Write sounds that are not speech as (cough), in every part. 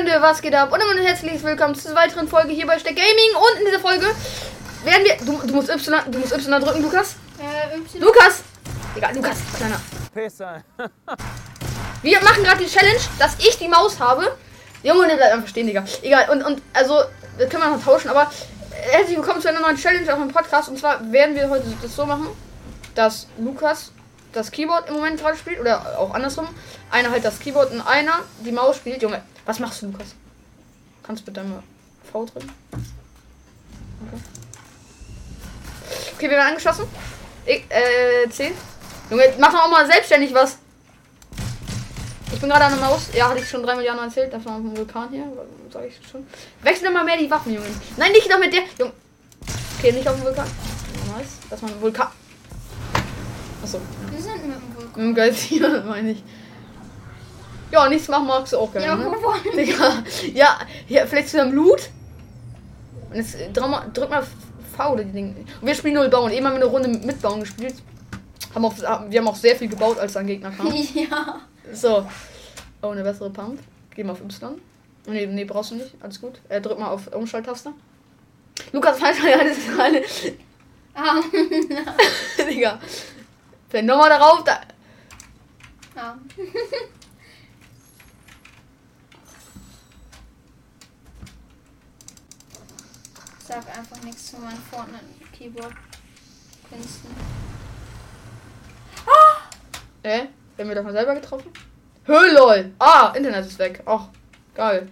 Freunde, was geht ab? Und immer ein herzliches Willkommen zur weiteren Folge hier bei Steck Gaming. Und in dieser Folge werden wir. Du, du musst Y, du musst Y drücken, Lukas. Äh, Y. Lukas! Egal, Lukas, kleiner. Pisser. (laughs) Wir machen gerade die Challenge, dass ich die Maus habe. Junge, der bleibt einfach stehen, Digga. Egal, und, und also, das können wir noch tauschen, aber äh, herzlich willkommen zu einer neuen Challenge auf dem Podcast. Und zwar werden wir heute das so machen, dass Lukas das Keyboard im Moment gerade spielt, oder auch andersrum. Einer halt das Keyboard und einer die Maus spielt. Junge, was machst du, Lukas? Kannst du bitte mal V drücken? Okay. Okay, wir werden angeschossen. Ich, äh, C. Junge, mach doch auch mal selbstständig was. Ich bin gerade an der Maus. Ja, hatte ich schon drei Milliarden erzählt. Das war auf dem Vulkan hier. Sag ich schon. Wechsel doch mal mehr die Waffen, Junge. Nein, nicht noch mit der. Junge. Okay, nicht auf dem Vulkan. Nice. Das war ein Vulkan. Achso. Wir sind mit dem Vulkan. Im Geysir, (laughs) meine ich. Ja, nichts machen magst du auch gerne. Ja, ne? Digga. Ja, hier, vielleicht zu einem Loot. Und jetzt äh, drück mal, drück mal V oder die Dinge. Und wir spielen null bauen. Eben haben wir eine Runde mit Bauen gespielt. Haben auch, wir haben auch sehr viel gebaut, als dann Gegner kam. (laughs) Ja. So. Oh, eine bessere Pump. Geh mal auf Y. Nee, nee, brauchst du nicht. Alles gut. Äh, drück mal auf Umschalttaste. Lukas, (laughs) falsch, ja, das ist eine. Ah. (laughs) Digga. Vielleicht nochmal darauf. Da. ja. Sag einfach nichts zu meinen Fortnite-Keyboard-Künsten. Äh? Werden wir doch mal selber getroffen? Hö, lol. Ah, Internet ist weg. Ach, geil.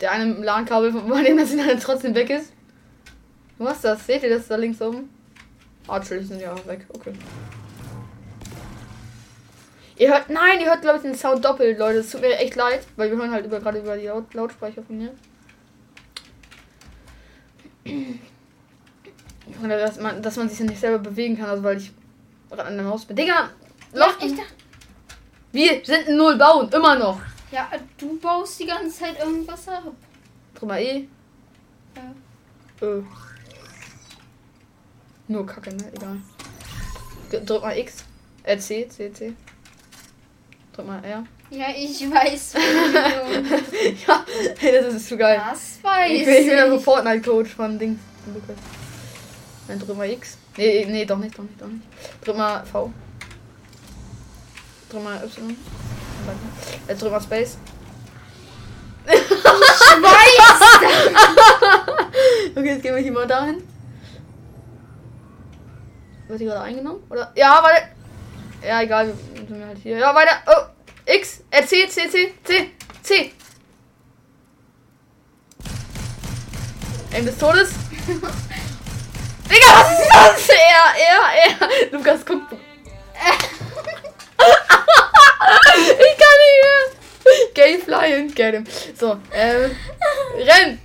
Der eine mit dem LAN-Kabel, von dem das Internet trotzdem weg ist. Du machst das? Seht ihr das da links oben? Ah, Trills sind ja weg. Okay. Ihr hört, nein, ihr hört glaube ich den Sound doppelt, Leute. Es tut mir echt leid, weil wir hören halt über, gerade über die Laut Lautsprecher von mir. Junge, Dass man, dass man sich ja nicht selber bewegen kann, also weil ich gerade an der Maus bin. Digga, Ja, ich dachte, wir sind in Null bauen, immer noch. ja, du baust die ganze Zeit irgendwas ab. Drück mal E. Ja. Ö. Nur Kacke, ne? Egal. Drück mal X. Äh, C, C, C. Drück mal R. Ja, ich weiß. (laughs) Ja, hey, das ist zu geil. das weiß Ich bin, ich bin ja so Fortnite-Coach von Dings. Lukas. Dann drück mal X. Nee, nee, doch nicht, doch nicht, doch nicht. Drück mal V. Drück mal Y. Warte. Äh, drück mal Space. Ich weiß. (laughs) Okay, jetzt gehen wir hier mal dahin. Wird die gerade eingenommen? Oder? Ja, warte. Ja, egal, wir sind halt hier. Ja, weiter. Oh, X, äh, C, C, C, C, C. Aim des Todes. (laughs) Digga, was ist das? Er, er, er. Lukas, guck. (laughs) ich kann nicht mehr. Gay flying, get him. So, ähm, renn.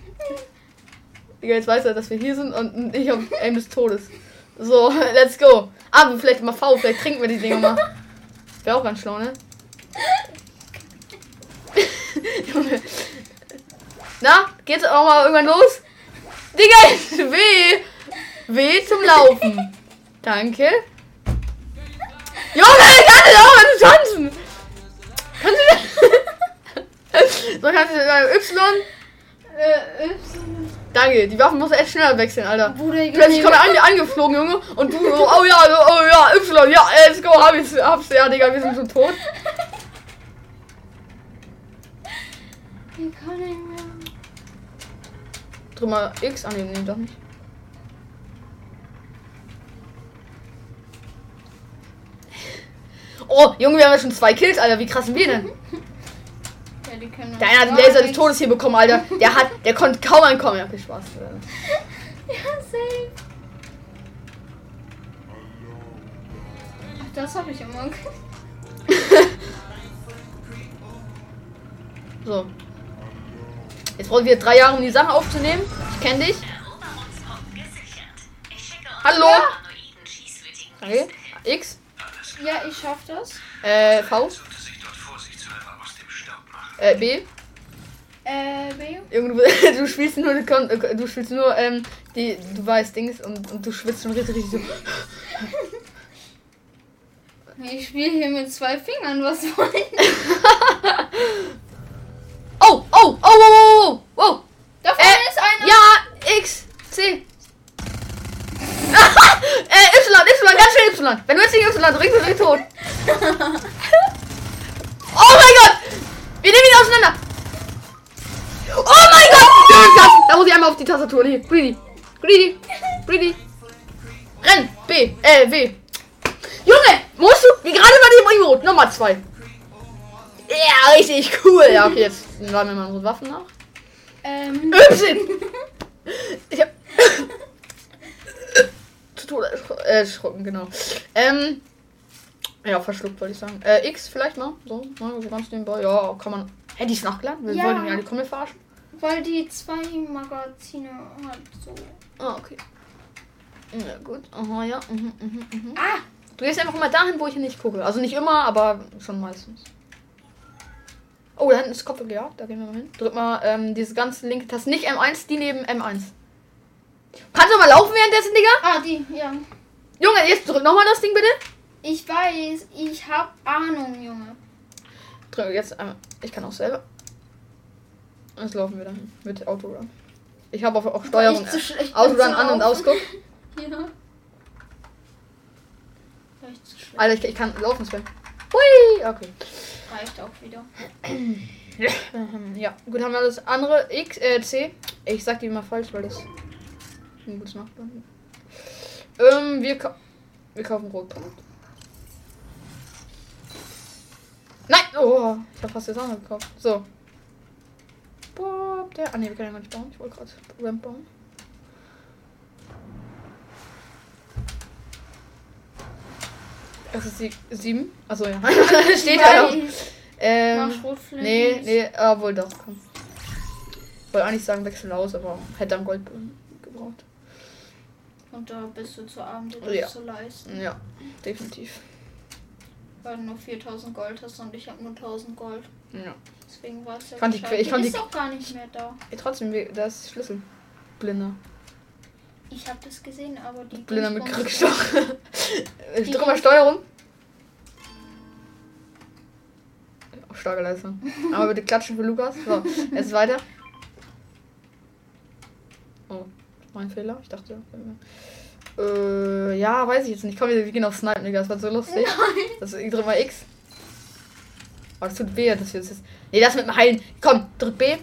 Digga, jetzt weiß er, dass wir hier sind und ich hab Aim des Todes. So, (laughs) let's go. Aber vielleicht mal V, vielleicht trinken wir die Dinger mal. Wäre auch ganz schlau, ne? (laughs) Na, geht's auch mal irgendwann los? Digga, weh. Weh zum Laufen. Danke. Junge, ich kann nicht aufhören zu tanzen. Kannst du... (laughs) so, kannst du äh, Y... Äh, Y. Danke, die Waffen muss echt schneller wechseln, Alter. Bruder, ich Plötzlich kommt an angeflogen, Junge. Und du so, oh ja, oh ja, Y, ja, let's go, hab ich's, hab's, ja, Digga, wir sind schon tot. Ich kann nicht mehr. Drück mal X an, nee, nee, doch nicht. Oh, Junge, wir haben ja schon zwei Kills, Alter. Wie krass sind wir denn? Ja, können Der eine hat den Laser des Todes hier bekommen, Alter. Der hat, der konnte kaum ankommen. Ja, viel Spaß. (laughs) Ja, safe. Das habe ich immer. (laughs) So. Jetzt brauchen wir drei Jahre, um die Sachen aufzunehmen. Ich kenne dich. Hallo? Okay. X. Ja, ich schaff das. Äh, V. Äh, B. Äh, B. Junge, du, spielst nur, äh, du spielst nur, ähm, die, du weißt Dings und, und du schwitzt schon richtig, richtig so. Ich spiele hier mit zwei Fingern, was wollen? Oh, oh, Oh, wow, wow, wow. Da vorne Äh, ist einer. Ja, X, C. äh, Y, Y, ganz schnell Y. Wenn du jetzt nicht Y drückst, bist du tot. Auseinander. Oh mein Gott! Da muss ich einmal auf die Tastatur. Nee, Greedy. Greedy. Greedy. Renn. B. Äh, W. Junge, musst du, wie gerade bei dem Emote, Nummer 2. Ja, richtig cool. Ja, okay, jetzt laden wir mal unsere Waffen nach. Ähm, Y. (laughs) Ich hab. Zu Tode äh, erschrocken, genau. Ähm. Ja, verschluckt wollte ich sagen. Äh, X vielleicht mal. So, mal so ganz nebenbei. Ja, kann man. Hä, die ist nachgeladen? Wir Ja. wollten ja die Kummel verarschen. weil die zwei Magazine hat so. Ah, okay. Ja, gut. Aha, ja. Mhm, mhm, mhm. Ah! Du gehst einfach immer dahin, wo ich nicht gucke. Also nicht immer, aber schon meistens. Oh, da hinten ist Kopf ja, da gehen wir mal hin. Drück mal ähm, diese ganze linke Taste. Nicht M1, die neben M1. Kannst du mal laufen währenddessen, Digga? Ah, die, ja. Junge, jetzt drück nochmal das Ding bitte. Ich weiß, ich hab Ahnung, Junge. Jetzt einmal. Ich kann auch selber. Jetzt laufen wir dahin. Mit Autorun. Ich habe auch, auch Steuerung. Bin Autorun an und ausguck. (laughs) Ja. Alter, ich, ich kann laufen, Sven. Hui! Okay. Reicht auch wieder. (clears throat) Ja, gut, haben wir das andere X, äh, C. Ich sag die immer falsch, weil das ein gutes Nachbarn. Ähm, wir, ka wir kaufen Rotpunkt. Nein! Oh, ich hab fast das andere gekauft. So. Boah, der. Ah, ne, wir können ja gar nicht bauen. Ich wollte gerade Ramp bauen. Das ist die 7. Achso, ja. (laughs) Steht da noch. Ähm. Nee, nee, obwohl doch, komm. Wollte eigentlich sagen, wechsel aus, aber hätte dann Gold gebraucht. Und da bist du zu arm, das Ja. zu leisten. Ja, definitiv. Weil du nur 4000 Gold hast und ich habe nur 1000 Gold. Ja. Deswegen war es ja Fand. Que- ich fand ist die- auch gar nicht mehr da. Ja, trotzdem, wie- da ist Schlüssel. Blinder. Ich habe das gesehen, aber die. Blinder mit Krückstock. ich drücke mal Steuerung. Auch starke Leistung. Aber bitte klatschen für Lukas. So, jetzt weiter. Oh, mein Fehler. Ich dachte. Äh, ja, weiß ich jetzt nicht. Komm, wir gehen auf Snipen, Digga. Das war so lustig. Das, ich drück mal X. Oh, das tut weh, dass wir das jetzt. Nee, das mit dem Heilen. Komm, drück B.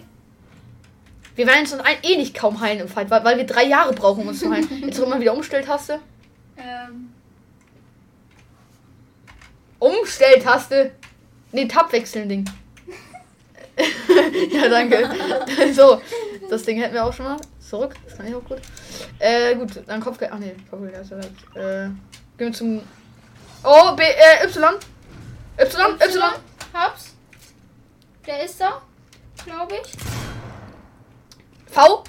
Wir werden uns ein, eh nicht kaum heilen im Fight, weil, weil wir drei Jahre brauchen, um uns zu heilen. Jetzt drück mal wieder Umstelltaste. Ähm, Umstelltaste. Nee, Tab wechseln Ding. (laughs) ja, danke. (laughs) so, das Ding hätten wir auch schon mal. Zurück, das kann ich auch gut. Äh, gut, dann Kopfgeld. Ach nee, Kopfgeld ist ja weg. Äh, gehen wir zum. Oh, B, äh, Y. Y, Y. Hab's. Der ist da, glaube ich. V.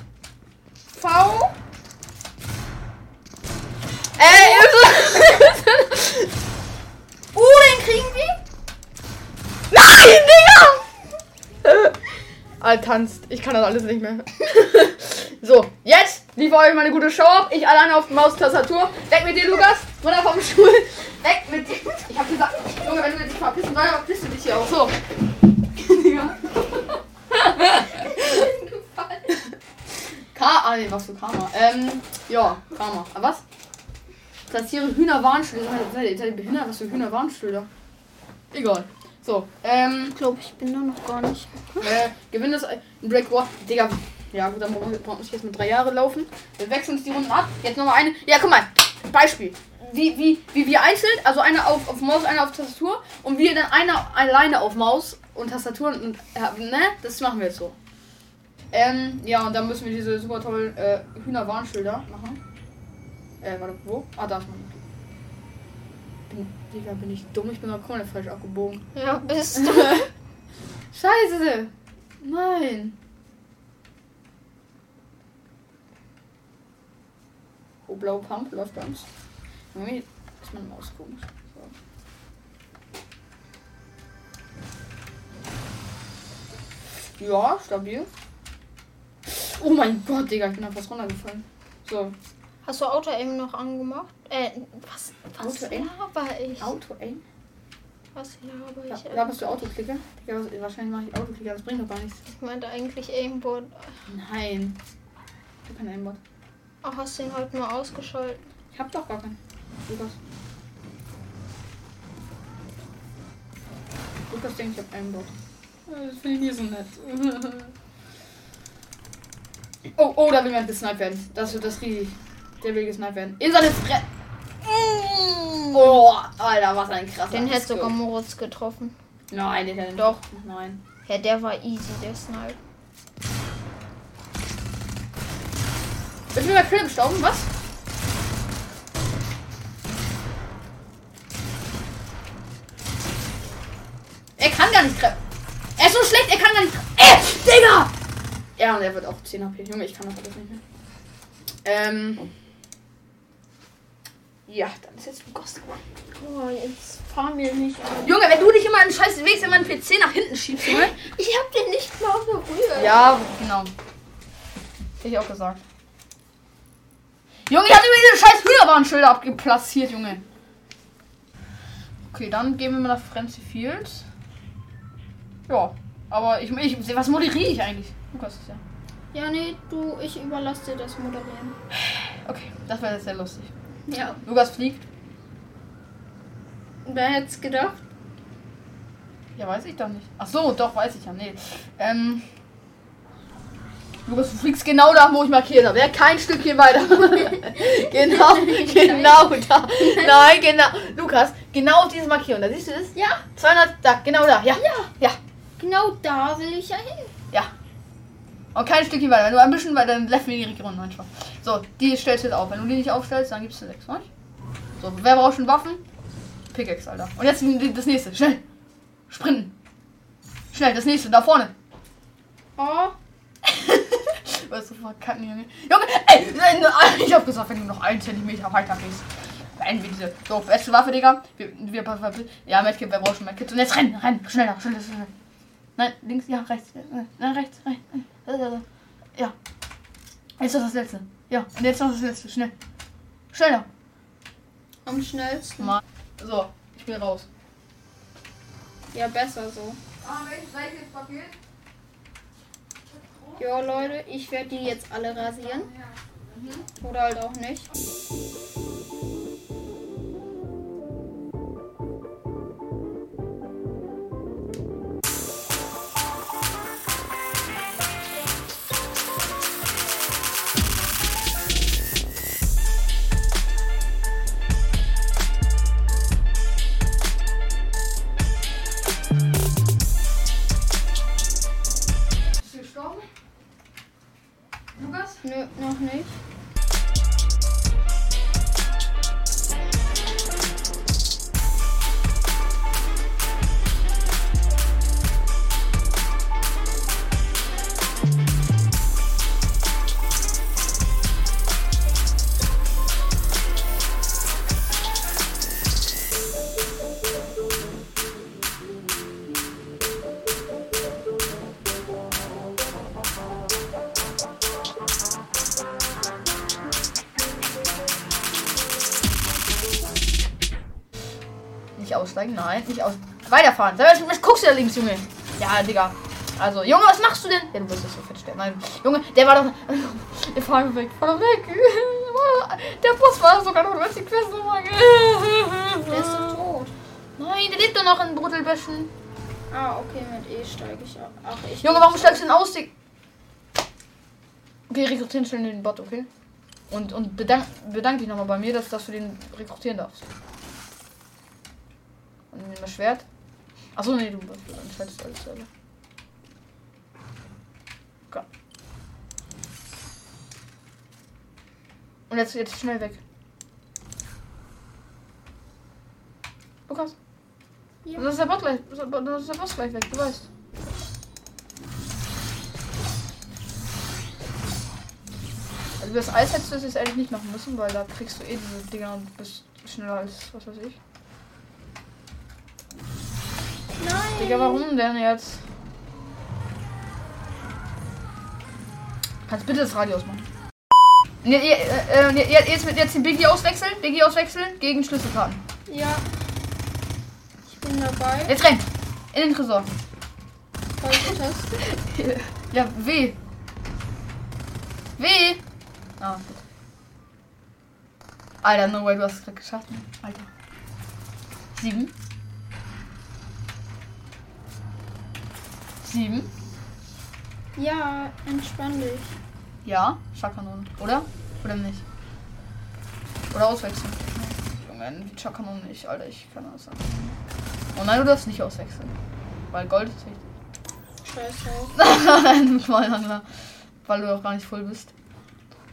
V. Äh, Y. Uh, den kriegen wir. Nein, Digga! Tanzt. Ich kann das alles nicht mehr. (laughs) so, jetzt liefere euch mal eine gute Show ab. Ich alleine auf Maustastatur. Weg mit dir, Lukas. Runter vom Stuhl. Weg mit dir. Ich hab gesagt, Junge, wenn du jetzt nicht verpissen sollst, verpisst du dich hier auch. So. (laughs) Digga. K. Ah, nee, was für Karma. Ähm, ja, Karma. Aber was? Platziere Hühnerwarnschilder. Seid ihr behindert? Was für Hühnerwarnschilder? Egal. So, ähm, Ich glaube, ich bin da noch gar nicht. äh, gewinnt das ein Break War. Digga, ja gut, dann brauchen wir brauchen wir jetzt mit drei Jahre laufen. Wir wechseln uns die Runden ab. Jetzt nochmal eine. Ja, guck mal. Beispiel. Wie, wie, wie wir einzeln, also einer auf, auf Maus, einer auf Tastatur und wir dann einer alleine auf Maus und Tastatur und ja, ne? Das machen wir jetzt so. Ähm, ja, und dann müssen wir diese super tollen äh, Hühnerwarnschilder machen. Äh, warte, wo? Ah, da ist man. Bin, Digga, bin ich dumm? Ich bin da komplett falsch abgebogen. Ja, bist du. (laughs) Scheiße! Nein! Oh, blaue Pump läuft bei uns. Irgendwie ist meine Maus komisch. So. Ja, stabil. Oh mein Gott, Digga, ich bin da fast runtergefallen. So, Hast du Auto-Aim noch angemacht? Äh, was? Was Auto-Aim? laber ich? Auto, ey. Was laber ich? da bist du Autoklicker? Wahrscheinlich mache ich Autoklicker, das bringt doch gar nichts. Ich meinte eigentlich Aimbot. Nein. Ich hab keinen Aimbot. Ach, hast du ihn heute nur ausgeschaltet? Ich hab doch gar keinen. Lukas. Lukas denkt, ich hab Aimbot. Das finde ich nie so nett. (laughs) oh, oh, da will jemand gesniped werden. Das wird das riesig. Der will gesniped werden. In seine Fre... Oh, Alter, was ein krasser Den hätte sogar Moritz getroffen. Nein, den hätte Doch. Nein. Ja, der war easy, der Snipe. Ich bin bei Philipp gestorben, was? Er kann gar nicht treffen. Er ist so schlecht, er kann gar nicht treffen. Äh, Digga! Ja, und er wird auch 10 HP. Junge, ich kann das alles nicht mehr. Ähm. Ja, dann ist jetzt Lukas dran. Oh, jetzt fahr mir nicht an. Junge, wenn du dich immer einen scheiß Weg in meinen PC nach hinten schiebst, Junge. (laughs) Ich hab den nicht mal berührt. Ja, genau. Hätte ich auch gesagt. Junge, ich hatte mir diese scheiß Hühnerbahnschilder abgeplatziert, Junge. Okay, dann gehen wir mal nach Frenzy Fields. Ja, aber ich, ich was moderiere ich eigentlich? Lukas ist ja. Ja, nee, du, ich überlasse dir das Moderieren. Okay, das wäre jetzt sehr lustig. Ja. Lukas fliegt. Wer hätte es gedacht? Ja, weiß ich doch nicht. Ach so, doch, weiß ich ja. Nee. Ähm. Lukas, du fliegst genau da, wo ich markiert habe. Ja, kein Stückchen weiter. (laughs) genau, genau da. Nein, genau. Lukas, genau auf diese Markierung. Da siehst du das? Ja, 200, da, genau da. Ja, Ja. ja, genau da will ich ja hin. Und kein Stückchen weiter. Wenn du ein bisschen weiter, dann läuft mir die Region manchmal. So, die stellst du jetzt auf. Wenn du die nicht aufstellst, dann gibst du 6, nicht? So, wer braucht schon Waffen? Pickaxe, Alter. Und jetzt das nächste. Schnell. Sprinten. Schnell, das nächste, da vorne. Oh, Weißt du, verkacken, Junge. Junge, ey, ich hab gesagt, wenn du noch einen Zentimeter weiter gehst, beenden wir diese. So, beste Waffe, Digga. Wir, wir, wir, ja, Medkit, wer braucht schon Medkit? Und jetzt rennen, rennen, schneller, schneller, schneller. Nein, links, ja, rechts, nein, rechts, rechts. Ja. Jetzt noch das letzte. Ja, und jetzt noch das letzte, schnell. Schneller. am schnellsten. Mal. So, ich bin raus. Ja, besser so. Ah, welches welches Papier? Ja, Leute, ich werde die jetzt alle rasieren. Oder halt auch nicht. Nein, nicht aus. Weiterfahren. Was guckst du da links, Junge? Ja, Digga. Also, Junge, was machst du denn? Ja, du wirst das so fett sterben. Nein, Junge, der war doch. Der fahr doch weg, fahr doch weg. (laughs) Der Bus war sogar noch, du hast die Quest noch mal. Der ist doch tot. Nein, der lebt doch noch in Bruttelbäschen. Ah, okay, mit E steige ich ab. Ach, ich. Junge, warum steigst du denn aus? Dig- Okay, rekrutieren schnell den Bot, okay? Und, und bedank, bedank dich nochmal bei mir, dass, dass du den rekrutieren darfst. Nimm das Schwert. Achso, nee, du, entscheidest alles selber. Und jetzt, jetzt schnell weg. Lukas? Ja. Das ist der Bot gleich. Das ist der Boss gleich weg, du weißt. Also das Eis hättest du das jetzt eigentlich nicht machen müssen, weil da kriegst du eh diese Dinger und bist schneller als was weiß ich. Nein. Digga, warum denn jetzt? Kannst bitte das Radio ausmachen. Ja, äh, äh, jetzt, jetzt den Biggie auswechseln. Biggie auswechseln gegen Schlüsselkarten. Ja. Ich bin dabei. Jetzt rennt! In den Tresor. (laughs) Ja, W. W. Ah, gut. Alter, no way, du hast es gerade geschafft. Alter. Sieben. Sieben. Ja, entspann dich. Ja, Schakanonen. Oder? Oder nicht? Oder auswechseln. Junge, wie Schakanonen nicht, Alter, ich kann das sagen. Oh nein, du darfst nicht auswechseln. Weil Gold ist wichtig. Scheiß drauf. Ein (laughs) Vollhangler. Weil du auch gar nicht voll bist.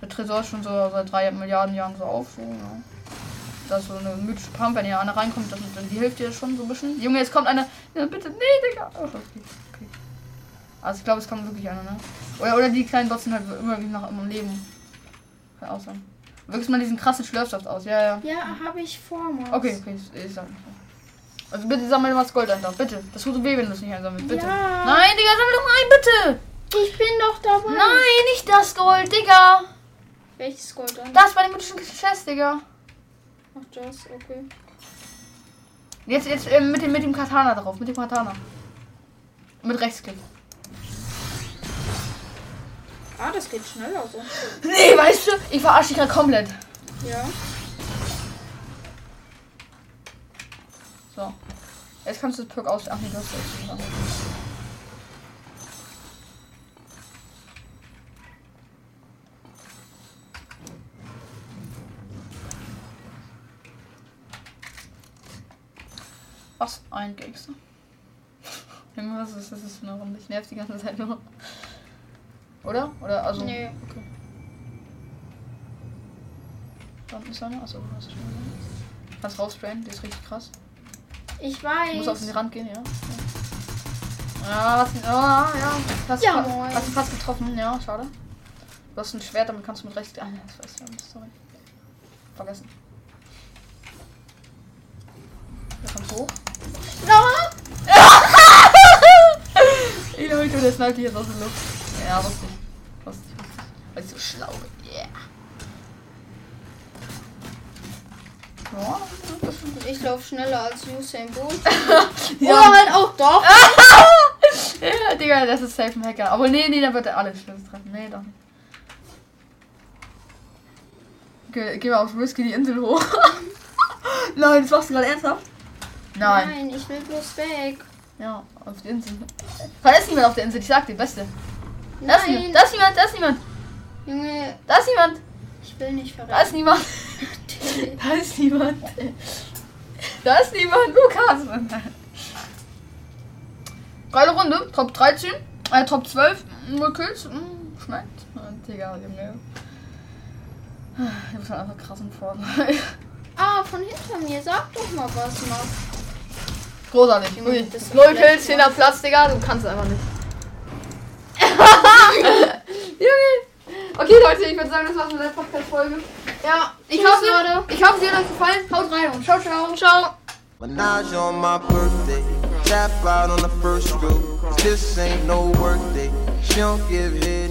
Der Tresor ist schon so seit drei Milliarden Jahren so auf. So, ja. Da ist so eine mythische Pump, wenn hier einer reinkommt, dann, dann die hilft dir schon so ein bisschen. Junge, jetzt kommt einer. Ja, bitte, nee, Digga. Oh, okay, okay. Also ich glaube, es kommt wirklich einer, ne? Oder, oder die kleinen Dots sind halt immer nach im Leben. Kann auch sein. Wirkst mal diesen krassen Schlürfsaft aus. Ja, ja. Ja, habe ich vor, Max. Okay, okay, ich, ich sag nicht. Also bitte sammel mal das Gold einfach. Bitte. Das tut weh, wenn du es nicht einsammelst. Bitte. Ja. Nein, Digga, sammel doch mal ein, bitte. Ich bin doch dabei. Nein, nicht das Gold, Digga. Welches Gold dann? Das bei dem mythischen Chest, Digga. Ach, das, okay. Jetzt, jetzt äh, mit, dem, mit dem Katana drauf. Mit dem Katana. Mit Rechtsklick. Ah, das geht schneller so. Nee, weißt du, ich verarsche dich gerade komplett. Ja. So. Jetzt kannst du das Perk aus. Ach nee, du hast das. Was ein Gangster. (laughs) Junge, was ist das ist eine Runde? Ich nerv die ganze Zeit nur. Oder? Oder also. Nee. Okay. Da unten ist einer. Achso, du hast schon gesehen. Kannst raussprayen, die ist richtig krass. Ich Du musst auf weiß. den Rand gehen, ja. Ja, was, ja, ja. Hast, Ja, fa- hast du fast getroffen, ja, schade. Du hast ein Schwert, damit kannst du mit rechts. Ah, ja, das weiß ich nicht, sorry. Vergessen. Der kommt hoch. No! (laughs) (laughs) Ich Leute, der sniped hier aus der Luft. Ja, lustig. Lustig, lustig. Weil ich so schlau bin. Yeah. Ja. Ich laufe schneller als Usain Bolt. (laughs) Ja. Oder halt auch doch. (laughs) ja, Digga, das ist safe ein Hacker. Aber nee, nee, da wird er alles Schlüssel treffen. Nee, doch nicht. Okay, gehen wir auf Risky die Insel hoch. (laughs) Nein, das machst du gerade ernsthaft? Nein. Nein, ich will bloß weg. Ja, auf die Insel. Ist niemand auf der Insel, ich sag dir, beste. Da ist, Nein. niemand, da ist niemand, da ist niemand. Junge, Da ist niemand. ich will nicht Da ist niemand. Da ist niemand. Da ist niemand. Lukas. Geile Runde. Top 13. Äh, Top 12. Nur Kills. Mm, schmeckt. Digga, Junge. Du bist halt einfach krass im Vorteil. Ah, von hinter mir. Sag doch mal was, Max. Großartig. Junge, Ui. das ist Null schlecht, Kills, 10 Platz, Digga. Du kannst einfach nicht. Junge. Okay, Leute, ich würde sagen, das war's mit der Podcast-Folge. Ja, ich Tschüss, hoffe, Leute. ich hoffe, sie hat euch gefallen. Haut rein und ciao, ciao. Ciao. Menage on my birthday. Tap out on the first stroke. This ain't no work day. She don't give head.